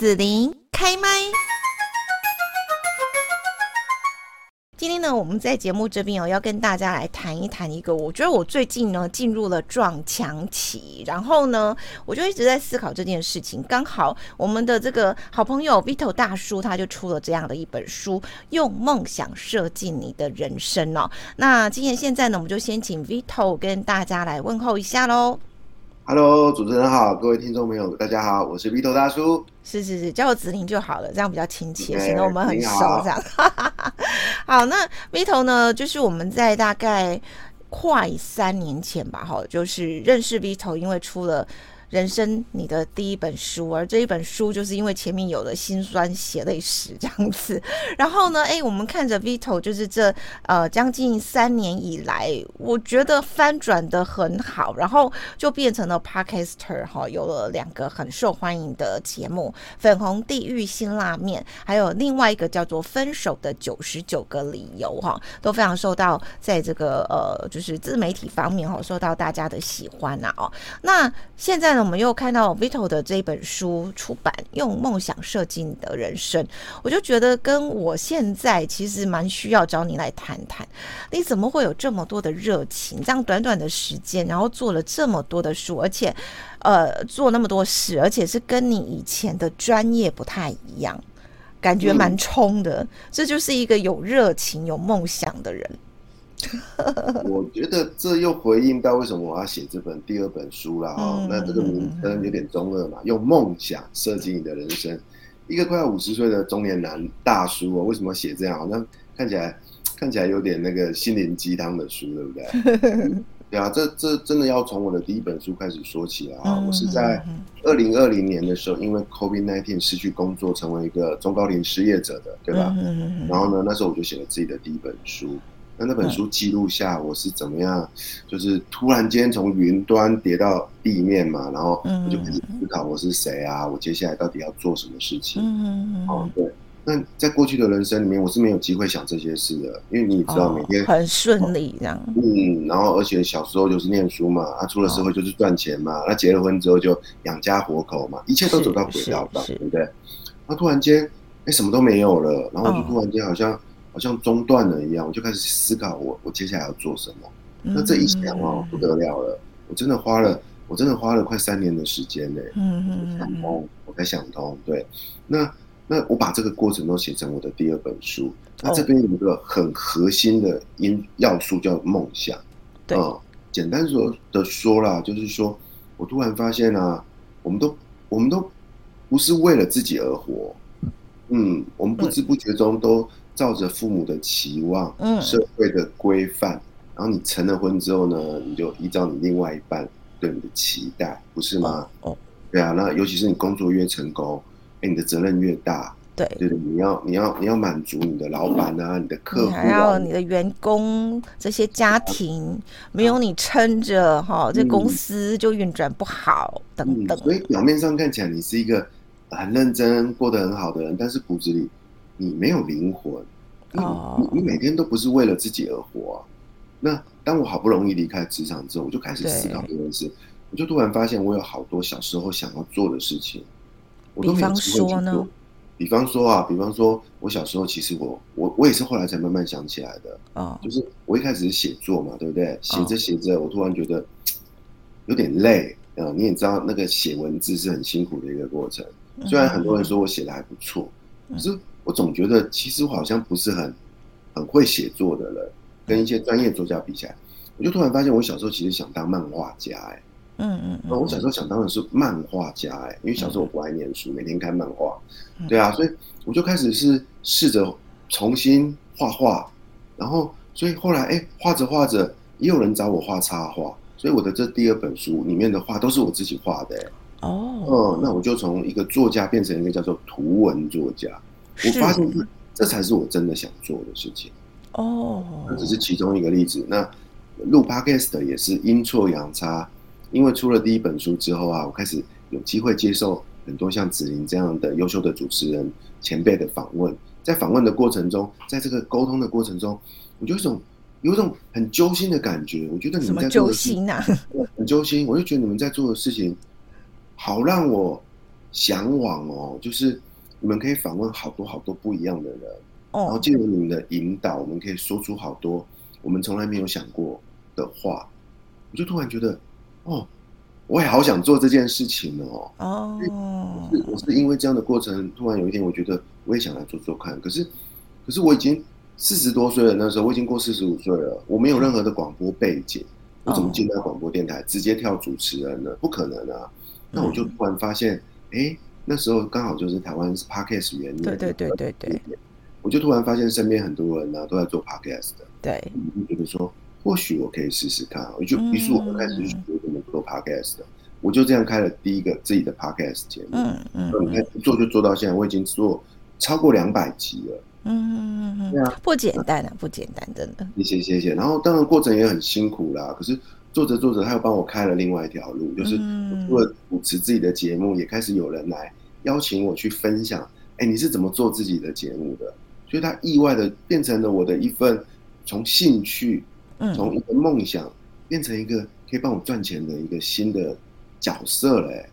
子琳开麦。今天呢，我们在节目这边哦，要跟大家来谈一谈一个，我觉得我最近呢进入了撞墙期，然后呢，我就一直在思考这件事情。刚好我们的这个好朋友 Vito 大叔他就出了这样的一本书，《用梦想设计你的人生》哦。那今天现在呢，我们就先请 Vito 跟大家来问候一下喽。Hello，主持人好，各位听众朋友，大家好，我是 Vito 大叔。是是是，叫我子玲就好了，这样比较亲切，显得我们很熟。这样，好，好，那 Vito 呢，就是我们在大概快三年前吧，哈，就是认识 Vito，因为出了。人生你的第一本书，而这一本书就是因为前面有了辛酸血泪史这样子，然后呢，哎，我们看着 Vito 就是这呃将近三年以来，我觉得翻转的很好，然后就变成了 Podcaster 哈，有了两个很受欢迎的节目，《粉红地狱辛辣面》，还有另外一个叫做《分手的九十九个理由》哈，都非常受到在这个呃就是自媒体方面哈受到大家的喜欢呐哦，那现在呢？我们又看到 Vito 的这本书出版，用梦想设计你的人生，我就觉得跟我现在其实蛮需要找你来谈谈，你怎么会有这么多的热情？这样短短的时间，然后做了这么多的书，而且呃做那么多事，而且是跟你以前的专业不太一样，感觉蛮冲的。嗯、这就是一个有热情、有梦想的人。我觉得这又回应到为什么我要写这本第二本书了哈。那这个名称有点中二嘛，用梦想设计你的人生。一个快要五十岁的中年男大叔哦，为什么写这样？好像看起来看起来有点那个心灵鸡汤的书，对不对？对啊，这这真的要从我的第一本书开始说起来啊。我是在二零二零年的时候，因为 COVID-19 失去工作，成为一个中高龄失业者的，对吧？然后呢，那时候我就写了自己的第一本书。那那本书记录下我是怎么样，就是突然间从云端跌到地面嘛，然后我就开始思考我是谁啊，我接下来到底要做什么事情？嗯哦，对。那在过去的人生里面，我是没有机会想这些事的，因为你知道每天很顺利这样。嗯，然后而且小时候就是念书嘛，啊，出了社会就是赚钱嘛，那结了婚之后就养家活口嘛，一切都走到轨道上，对不对？那突然间，哎，什么都没有了，然后就突然间好像。好像中断了一样，我就开始思考我我接下来要做什么。那这一想哦，不得了了，我真的花了我真的花了快三年的时间呢。嗯嗯想通，我才想通。对，那那我把这个过程都写成我的第二本书。那这边有一个很核心的因要素叫梦想。对，简单说的说啦，就是说我突然发现啊，我们都我们都不是为了自己而活。嗯，我们不知不觉中都。照着父母的期望，嗯，社会的规范，然后你成了婚之后呢，你就依照你另外一半对你的期待，不是吗？哦，对啊，那尤其是你工作越成功，哎，你的责任越大，对，对的，你要你要你要满足你的老板啊，你的客户，还要你的员工这些家庭，没有你撑着哈，这公司就运转不好，等等。所以表面上看起来你是一个很认真、过得很好的人，但是骨子里。你没有灵魂，你你你每天都不是为了自己而活啊。那当我好不容易离开职场之后，我就开始思考这件事，我就突然发现我有好多小时候想要做的事情，我都没有机会去做。比方说啊，比方说我小时候其实我我我也是后来才慢慢想起来的啊，就是我一开始是写作嘛，对不对？写着写着，我突然觉得有点累啊。你也知道，那个写文字是很辛苦的一个过程。虽然很多人说我写的还不错，可是。我总觉得，其实我好像不是很很会写作的人，跟一些专业作家比起来，我就突然发现，我小时候其实想当漫画家，哎，嗯嗯，我小时候想当的是漫画家，哎，因为小时候我不爱念书，每天看漫画，对啊，所以我就开始是试着重新画画，然后，所以后来，哎，画着画着，也有人找我画插画，所以我的这第二本书里面的画都是我自己画的，哎，哦，那我就从一个作家变成一个叫做图文作家。我发现这这才是我真的想做的事情哦，那只是其中一个例子。那录 Podcast 也是阴错阳差，因为出了第一本书之后啊，我开始有机会接受很多像子玲这样的优秀的主持人前辈的访问。在访问的过程中，在这个沟通的过程中，我就有一种有一种很揪心的感觉。我觉得你们在做的事情，啊？很揪心。我就觉得你们在做的事情，好让我向往哦，就是你们可以访问好多好多不一样的人，哦、然后借由你们的引导，我们可以说出好多我们从来没有想过的话。我就突然觉得，哦，我也好想做这件事情哦。哦，我是我是因为这样的过程，突然有一天我觉得我也想来做做看。可是，可是我已经四十多岁了，那时候我已经过四十五岁了，我没有任何的广播背景。我怎么进到广播电台，直接跳主持人呢？不可能啊！那我就突然发现，哎、欸，那时候刚好就是台湾是 Podcast 元年，对对对对对，我就突然发现身边很多人呢、啊、都在做 Podcast 的，对，我就觉得说或许我可以试试看，我就于是我开始去学怎么做 Podcast 的，我就这样开了第一个自己的 Podcast 节目，嗯嗯，你看做就做到现在，我已经做超过两百集了。嗯嗯嗯嗯，不简单啊，不简单，真的。谢谢谢谢。然后当然过程也很辛苦啦，可是做着做着，他又帮我开了另外一条路，就是除了主持自己的节目，也开始有人来邀请我去分享。哎，你是怎么做自己的节目的？所以他意外的变成了我的一份从兴趣，从一个梦想变成一个可以帮我赚钱的一个新的角色嘞。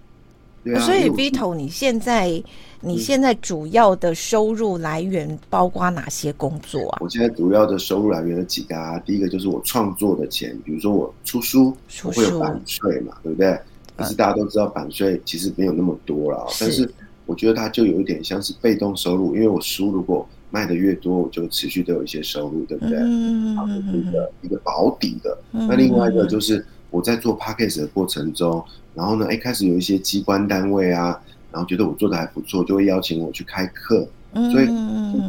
对啊，所以 Vito，你现在。你现在主要的收入来源包括哪些工作啊？我现在主要的收入来源有几个啊？第一个就是我创作的钱，比如说我出书，我会有版税嘛，对不对？可是大家都知道版税其实没有那么多了，但是我觉得它就有一点像是被动收入，因为我书如果卖的越多，我就持续都有一些收入，对不对？嗯嗯嗯。一个一个保底的。那另外一个就是我在做 Podcast 的过程中，然后呢，一开始有一些机关单位啊。然后觉得我做的还不错，就会邀请我去开课，所以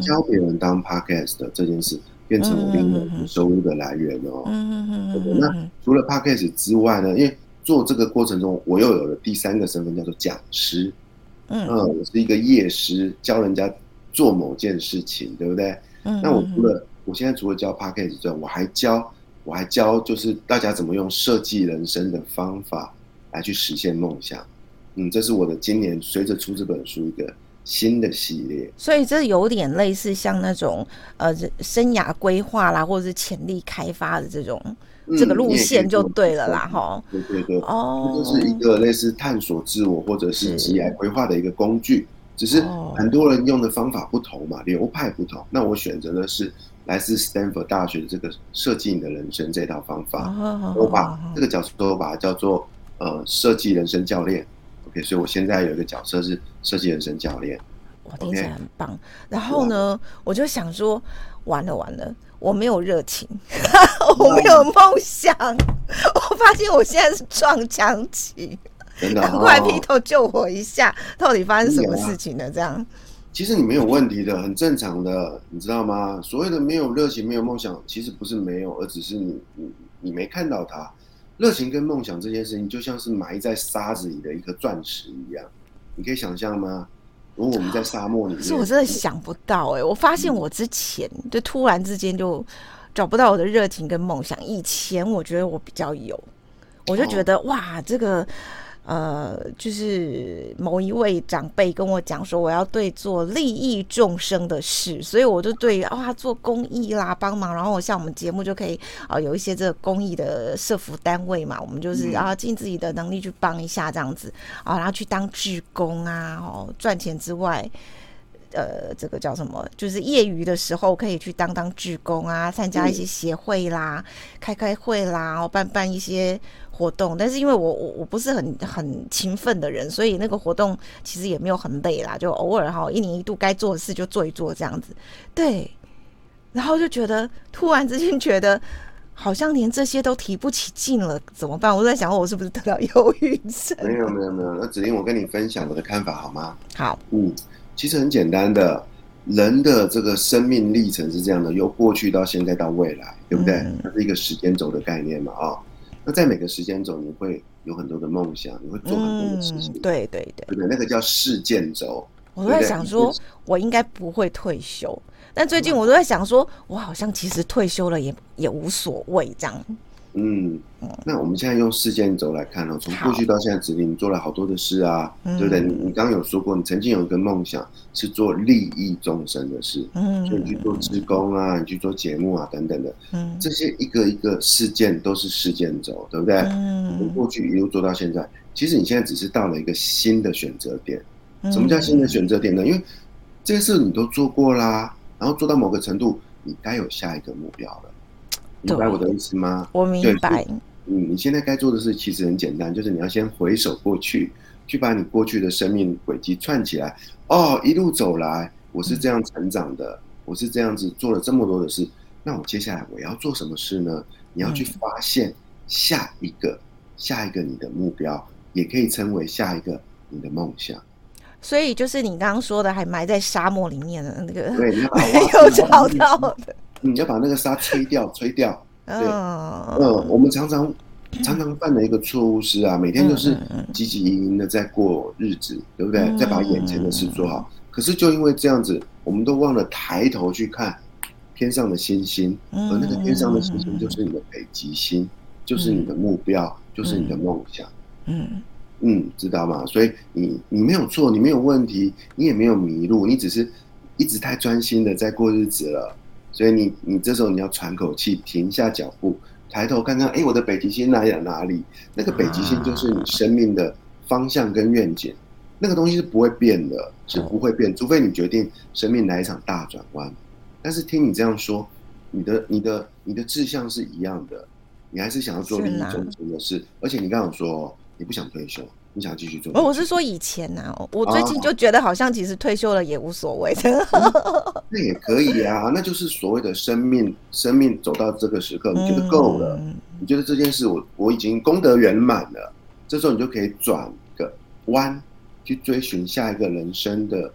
教别人当 podcast 的这件事变成我另外收入的来源哦。嗯嗯嗯，那除了 podcast 之外呢？因为做这个过程中，我又有了第三个身份，叫做讲师。嗯，我是一个业师，教人家做某件事情，对不对？嗯那我除了我现在除了教 p a c k a g e 之外，我还教我还教就是大家怎么用设计人生的方法来去实现梦想。嗯，这是我的今年随着出这本书一个新的系列，所以这有点类似像那种呃生涯规划啦，或者是潜力开发的这种、嗯、这个路线就对了啦，哈。对对对，哦，这是一个类似探索自我或者是职业规划的一个工具，只是很多人用的方法不同嘛，流派不同。那我选择的是来自 Stanford 大学的这个设计你的人生这套方法，哦、我把这个角色都把它叫做呃设计人生教练。OK，所以我现在有一个角色是设计人生教练，我听起来很棒。然后呢，我就想说，完了完了，我没有热情，我没有梦想，我发现我现在是撞墙期，赶快 Vito 救我一下，到底发生什么事情呢？这样，其实你没有问题的，很正常的，你知道吗？所谓的没有热情、没有梦想，其实不是没有，而只是你你你没看到它。热情跟梦想这件事情，就像是埋在沙子里的一颗钻石一样，你可以想象吗？如果我们在沙漠里面，是我真的想不到哎、我发现我之前就突然之间就找不到我的热情跟梦想，以前我觉得我比较有，我就觉得哇，这个。呃，就是某一位长辈跟我讲说，我要对做利益众生的事，所以我就对啊做公益啦，帮忙。然后我像我们节目就可以啊、呃，有一些这个公益的社福单位嘛，我们就是啊尽自己的能力去帮一下这样子啊，然后去当志工啊，哦赚钱之外，呃，这个叫什么？就是业余的时候可以去当当志工啊，参加一些协会啦，开开会啦，然后办办一些。活动，但是因为我我我不是很很勤奋的人，所以那个活动其实也没有很累啦，就偶尔哈一年一度该做的事就做一做这样子，对。然后就觉得突然之间觉得好像连这些都提不起劲了，怎么办？我在想我是不是得到忧郁症？没有没有没有，那子玲我跟你分享我的看法好吗？好，嗯，其实很简单的，人的这个生命历程是这样的，由过去到现在到未来，对不对？嗯、它是一个时间轴的概念嘛，啊、哦。那在每个时间轴，你会有很多的梦想，你会做很多的事情。嗯、对对对，对对，那个叫事件轴。我都在想说，我应该不会退休，但最近我都在想说，我好像其实退休了也也无所谓这样。嗯，那我们现在用事件轴来看哦，从过去到现在，子林做了好多的事啊，对不对？你你刚刚有说过，你曾经有一个梦想是做利益众生的事，嗯，所以你去做志工啊，你去做节目啊等等的，嗯，这些一个一个事件都是事件轴，对不对？嗯，从过去一路做到现在，其实你现在只是到了一个新的选择点，什么叫新的选择点呢？因为这些事你都做过啦，然后做到某个程度，你该有下一个目标了。明白我的意思吗？我明白。嗯，你现在该做的事其实很简单，就是你要先回首过去，去把你过去的生命轨迹串起来。哦，一路走来，我是这样成长的，嗯、我是这样子做了这么多的事。那我接下来我要做什么事呢？你要去发现下一个、嗯、下一个你的目标，也可以称为下一个你的梦想。所以就是你刚刚说的，还埋在沙漠里面的那个，没有找到的。你要把那个沙吹掉，吹掉。对，嗯，我们常常常常犯的一个错误是啊，每天都是汲汲营营的在过日子，对不对？再把眼前的事做好。可是就因为这样子，我们都忘了抬头去看天上的星星，而那个天上的星星就是你的北极星，就是你的目标，就是你的梦想。嗯嗯，知道吗？所以你你没有错，你没有问题，你也没有迷路，你只是一直太专心的在过日子了。所以你你这时候你要喘口气，停下脚步，抬头看看，哎，我的北极星来了哪里？那个北极星就是你生命的方向跟愿景，那个东西是不会变的，是不会变，除非你决定生命来一场大转弯。但是听你这样说，你的你的你的志向是一样的，你还是想要做利益众生的事，而且你刚刚说你不想退休。你想继续做？我是说以前呐、啊，我最近就觉得好像其实退休了也无所谓。那也可以啊，那就是所谓的生命，生命走到这个时刻，你觉得够了？嗯、你觉得这件事我我已经功德圆满了，这时候你就可以转个弯，去追寻下一个人生的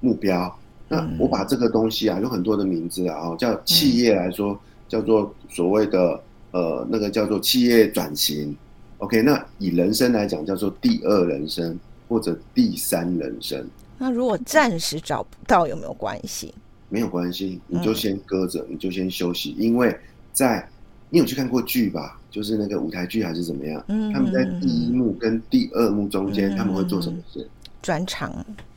目标。那我把这个东西啊，有很多的名字啊，叫企业来说，叫做所谓的呃，那个叫做企业转型。OK，那以人生来讲，叫做第二人生或者第三人生。那如果暂时找不到，有没有关系？没有关系，你就先搁着，嗯、你就先休息。因为在你有去看过剧吧？就是那个舞台剧还是怎么样？嗯，他们在第一幕跟第二幕中间，他们会做什么事？转场。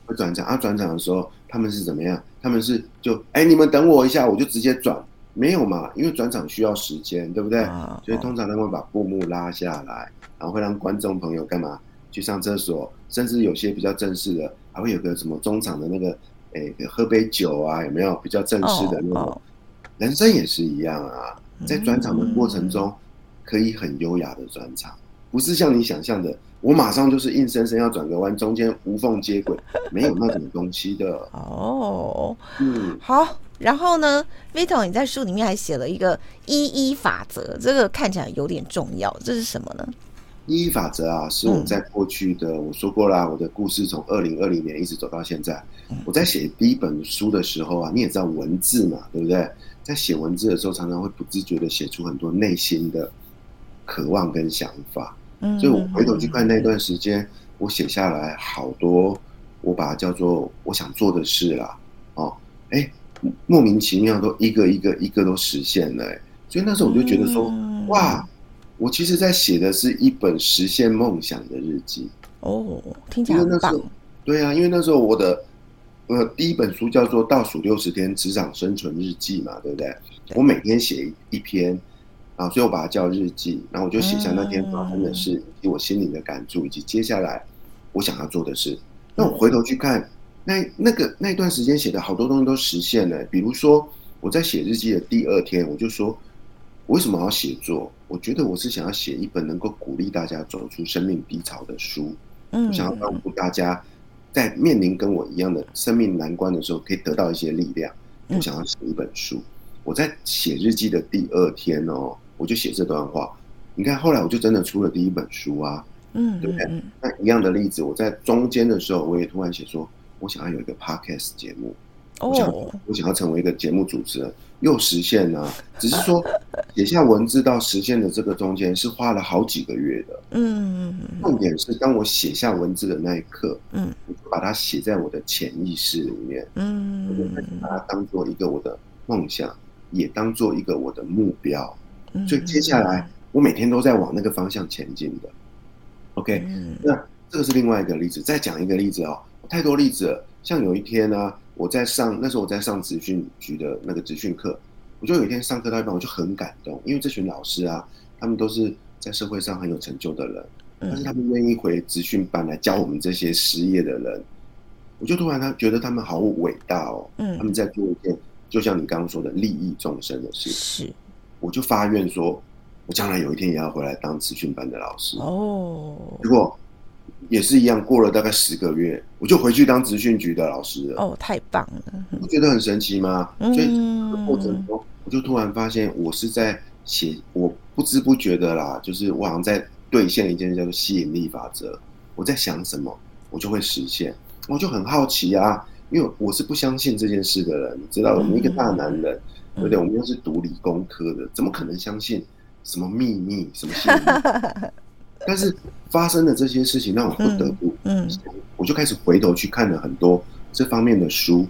会转场啊！转场的时候，他们是怎么样？他们是就哎、欸，你们等我一下，我就直接转。没有嘛？因为转场需要时间，对不对？啊、所以通常他们会把布幕拉下来，然后会让观众朋友干嘛？去上厕所，甚至有些比较正式的，还会有个什么中场的那个，哎，喝杯酒啊，有没有比较正式的那种？人生也是一样啊，在转场的过程中，可以很优雅的转场，不是像你想象的，我马上就是硬生生要转个弯，中间无缝接轨，没有那种东西的。哦，嗯，好。然后呢，Vito，你在书里面还写了一个一一法则，这个看起来有点重要，这是什么呢？一一法则啊，是我在过去的、嗯、我说过啦，我的故事从二零二零年一直走到现在。嗯、我在写第一本书的时候啊，你也知道文字嘛，对不对？在写文字的时候，常常会不自觉的写出很多内心的渴望跟想法。嗯，所以我回头去看那段时间，我写下来好多，我把它叫做我想做的事啦。哦，哎。莫名其妙都一个一个一个都实现了，欸，所以那时候我就觉得说，嗯、哇，我其实在写的是一本实现梦想的日记哦，听起来很棒。对啊，因为那时候我的呃第一本书叫做《倒数六十天职场生存日记》嘛，对不对？对，我每天写一篇啊，所以我把它叫日记，然后我就写下那天发生的事，以及我心里的感触，以及接下来我想要做的事。那我回头去看。那那个那段时间写的好多东西都实现了，比如说我在写日记的第二天，我就说，我为什么要写作？我觉得我是想要写一本能够鼓励大家走出生命低潮的书，我想要帮助大家在面临跟我一样的生命难关的时候，可以得到一些力量。我想要写一本书。我在写日记的第二天哦，我就写这段话。你看，后来我就真的出了第一本书啊，嗯，对不对？那一样的例子，我在中间的时候，我也突然写说。我想要有一个 podcast 节目，我想我想要成为一个节目主持人，又实现了。只是说写下文字到实现的这个中间是花了好几个月的。嗯，重点是当我写下文字的那一刻，嗯，我就把它写在我的潜意识里面，嗯，我就把它当做一个我的梦想，也当做一个我的目标。所以接下来我每天都在往那个方向前进的。OK，那这个是另外一个例子。再讲一个例子哦。太多例子。了，像有一天呢、啊，我在上那时候我在上职训局的那个职训课，我就有一天上课到一半，我就很感动，因为这群老师啊，他们都是在社会上很有成就的人，但是他们愿意回职训班来教我们这些失业的人，我就突然他觉得他们好伟大哦，嗯，他们在做一件就像你刚刚说的利益众生的事，是，我就发愿说，我将来有一天也要回来当慈训班的老师。哦。如果也是一样，过了大概十个月，我就回去当职训局的老师了。哦，太棒了！不觉得很神奇吗？所以这个过程中，我就突然发现，我是在写，我不知不觉的啦，就是我好像在兑现一件叫做吸引力法则。我在想什么，我就会实现。我就很好奇啊，因为我是不相信这件事的人，你知道，我们一个大男人，对不对？我们又是读理工科的，怎么可能相信什么秘密、什么吸引力？但是发生的这些事情让我不得不，嗯，我就开始回头去看了很多这方面的书。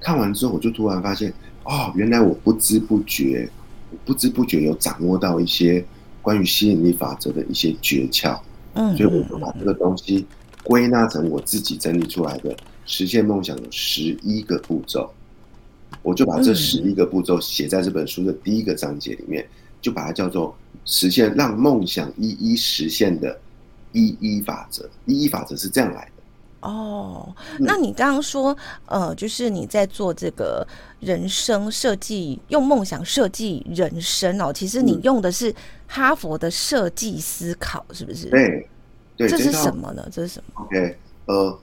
看完之后，我就突然发现，哦，原来我不知不觉，我不知不觉有掌握到一些关于吸引力法则的一些诀窍。嗯，所以我就把这个东西归纳成我自己整理出来的实现梦想的十一个步骤。我就把这十一个步骤写在这本书的第一个章节里面，就把它叫做。实现让梦想一一实现的一一法则，一一法则是这样来的。哦，那你刚刚说，呃，就是你在做这个人生设计，用梦想设计人生哦。其实你用的是哈佛的设计思考，是不是？对，对，这是什么呢？这是什么？OK，呃，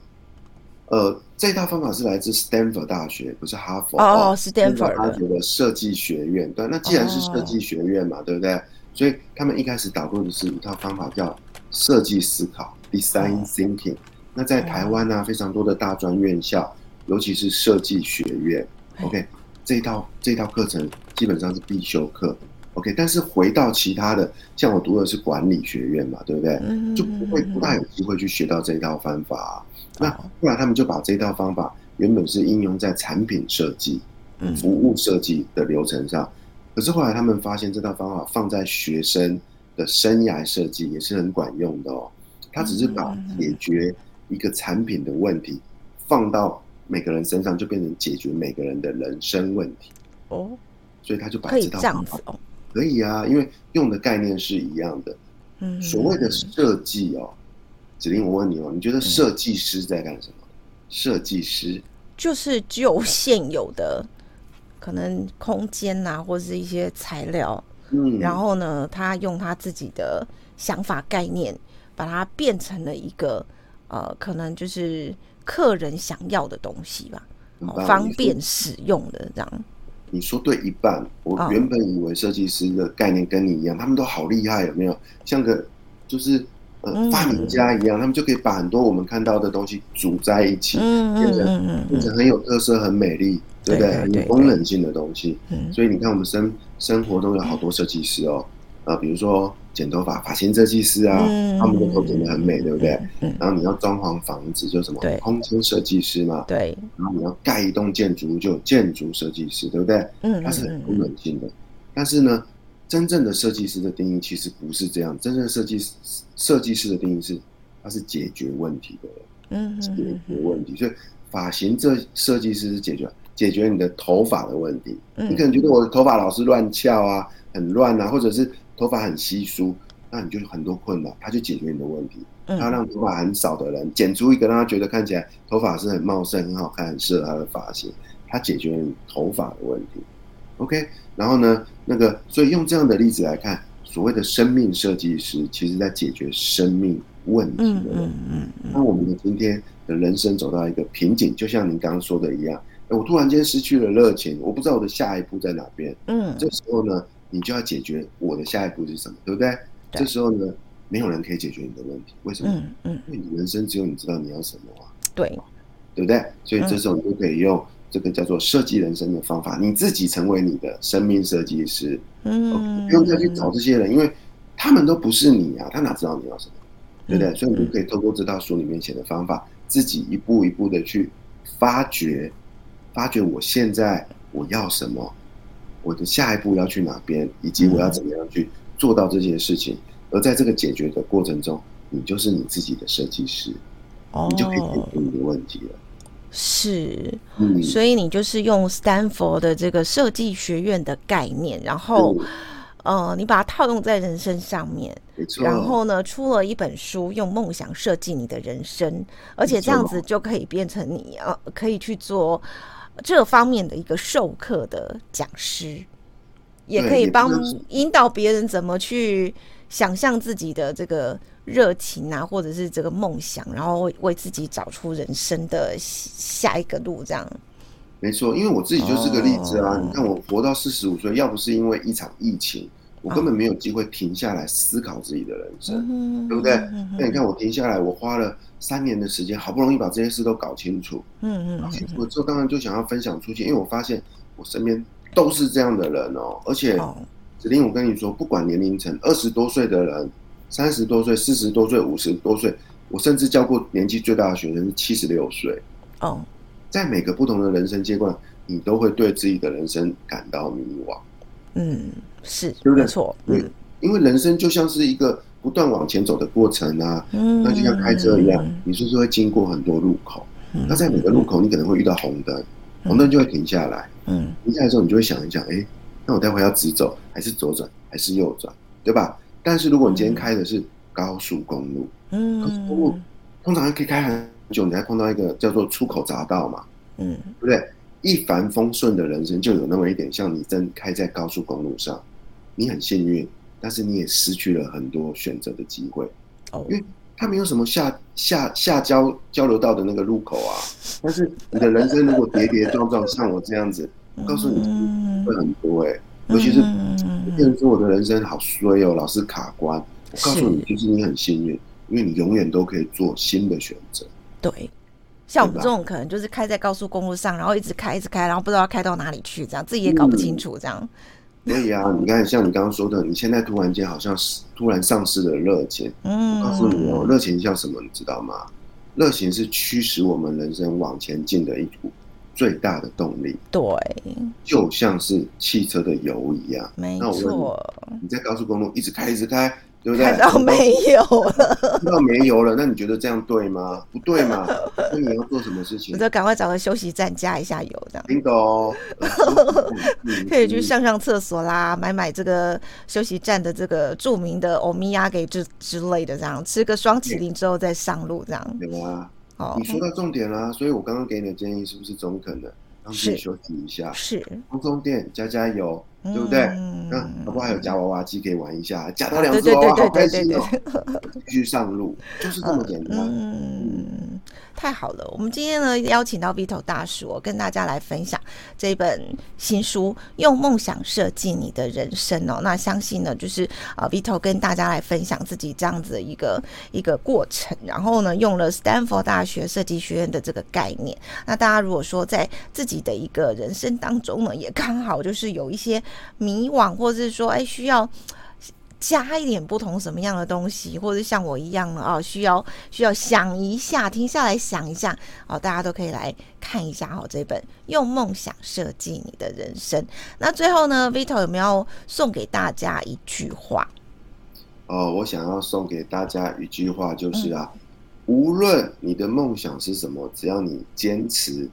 呃，这套方法是来自 Stanford 大学，不是哈佛哦，斯坦福大学的设计学院。对，那既然是设计学院嘛，对不对？所以他们一开始导入的是一套方法，叫设计思考 （Design Thinking）。那在台湾呢，非常多的大专院校，尤其是设计学院，OK，这一套这一套课程基本上是必修课，OK。但是回到其他的，像我读的是管理学院嘛，对不对？就不会不大有机会去学到这一套方法。那后来他们就把这套方法原本是应用在产品设计、服务设计的流程上。可是后来他们发现这套方法放在学生的生涯设计也是很管用的哦。他只是把解决一个产品的问题放到每个人身上，就变成解决每个人的人生问题哦。所以他就把这套方法哦，可以啊，因为用的概念是一样的。嗯，所谓的设计哦，子玲，我问你哦，你觉得设计师在干什么？设计师就是就现有的。可能空间呐、啊，或者是一些材料，嗯，然后呢，他用他自己的想法概念，把它变成了一个呃，可能就是客人想要的东西吧，哦、方便使用的这样。你说对一半，我原本以为设计师的概念跟你一样，哦、他们都好厉害，有没有？像个就是呃发明家一样，嗯、他们就可以把很多我们看到的东西组在一起，嗯变成变成很有特色、很美丽。对不对？很有功能性的东西，所以你看，我们生生活中有好多设计师哦，啊，比如说剪头发发型设计师啊，他们的头剪得很美，对不对？然后你要装潢房子，就什么空间设计师嘛，对。然后你要盖一栋建筑物，就有建筑设计师，对不对？嗯，它是很功能性的。但是呢，真正的设计师的定义其实不是这样，真正的设计师设计师的定义是，他是解决问题的，嗯，解决问题。所以发型这设计师是解决。解决你的头发的问题，你可能觉得我的头发老是乱翘啊，很乱啊，或者是头发很稀疏，那你就很多困扰，他就解决你的问题。他让头发很少的人剪出一个让他觉得看起来头发是很茂盛、很好看、很适合他的发型，他解决你头发的问题。OK，然后呢，那个所以用这样的例子来看，所谓的生命设计师，其实在解决生命问题的人。嗯嗯嗯。那我们的今天的人生走到一个瓶颈，就像您刚刚说的一样。我突然间失去了热情，我不知道我的下一步在哪边。嗯，这时候呢，你就要解决我的下一步是什么，对不对？对。这时候呢，没有人可以解决你的问题，为什么？嗯嗯，因为你人生只有你知道你要什么啊。对，对不对？所以这时候你就可以用这个叫做设计人生的方法，你自己成为你的生命设计师。嗯，不用再去找这些人，因为他们都不是你啊，他哪知道你要什么？对不对？所以你就可以透过这套书里面写的方法，自己一步一步的去发掘。发掘我现在我要什么，我的下一步要去哪边，以及我要怎么样去做到这些事情。而在这个解决的过程中，你就是你自己的设计师，你就可以解决你的问题了。是，嗯，所以你就是用斯坦福的这个设计学院的概念，然后，呃，你把它套用在人生上面。然后呢，出了一本书，用梦想设计你的人生，而且这样子就可以变成你呃，可以去做这方面的一个授课的讲师，也可以帮引导别人怎么去想象自己的这个热情啊，或者是这个梦想，然后为为自己找出人生的下一个路，这样。没错，因为我自己就是个例子啊！哦、你看我活到四十五岁，要不是因为一场疫情，我根本没有机会停下来思考自己的人生，哦、对不对？那、嗯、你看我停下来，我花了三年的时间，好不容易把这些事都搞清楚。嗯嗯。搞清楚之后，当然就想要分享出去，因为我发现我身边都是这样的人哦。而且，子琳，我跟你说，不管年龄层，二十多岁的人、三十多岁、四十多岁、五十多岁，我甚至教过年纪最大的学生是七十六岁。哦。在每个不同的人生阶段，你都会对自己的人生感到迷惘。嗯，是，对不对？没错。嗯，因为人生就像是一个不断往前走的过程啊。嗯，那就像开车一样，你是不是会经过很多路口？嗯，那在每个路口，你可能会遇到红灯，红灯就会停下来。嗯，停下来之后，你就会想一想，哎，那我待会要直走，还是左转，还是右转，对吧？但是如果你今天开的是高速公路，嗯，高速公路通常还可以开很。久你才碰到一个叫做出口匝道嘛，嗯，对不对？一帆风顺的人生就有那么一点像你正开在高速公路上，你很幸运，但是你也失去了很多选择的机会哦，因为它没有什么下下下交交流道的那个路口啊。但是你的人生如果跌跌撞撞，像我这样子，我告诉你会很多哎、欸，尤其是有人说我的人生好衰哦，老是卡关。我告诉你，就是你很幸运，因为你永远都可以做新的选择。对，像我们这种可能就是开在高速公路上，然后一直开一直开，然后不知道要开到哪里去，这样自己也搞不清楚，这样。所以啊，你看，像你刚刚说的，你现在突然间好像是突然丧失了热情。嗯，我告诉你哦，热情像什么？你知道吗？热情是驱使我们人生往前进的一股最大的动力。对，就像是汽车的油一样。没错，你在高速公路一直开一直开。对不对？看到没有了，看到没油了，那你觉得这样对吗？不对嘛？那你要做什么事情？我就赶快找个休息站加一下油，这样。听懂？可以去上上厕所啦，买买这个休息站的这个著名的欧米亚给之之类的，这样吃个双麒麟之后再上路，这样。对啊。哦，你说到重点啦，所以我刚刚给你的建议是不是中肯的？让自己休息一下，是充充电，加加油。对不对？那不过还有夹娃娃机可以玩一下，夹到两只娃娃，好开心哦！继续上路，就是这么简单。嗯，太好了。我们今天呢邀请到 Vito 大叔，跟大家来分享这本新书《用梦想设计你的人生》哦。那相信呢，就是啊，Vito 跟大家来分享自己这样子的一个一个过程，然后呢，用了 Stanford 大学设计学院的这个概念。那大家如果说在自己的一个人生当中呢，也刚好就是有一些。迷惘，或者是说，哎，需要加一点不同什么样的东西，或者像我一样的啊，需要需要想一下，停下来想一下，哦，大家都可以来看一下哦，这本《用梦想设计你的人生》。那最后呢，Vito 有没有送给大家一句话？哦，我想要送给大家一句话，就是啊，嗯、无论你的梦想是什么，只要你坚持，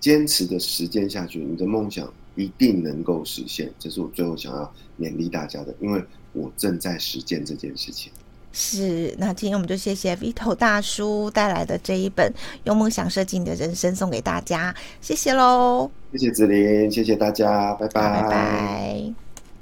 坚持的实践下去，你的梦想。一定能够实现，这是我最后想要勉励大家的，因为我正在实践这件事情。是，那今天我们就谢谢 Vito 大叔带来的这一本《用梦想设计你的人生》送给大家，谢谢喽！谢谢子琳，谢谢大家，拜拜。拜拜。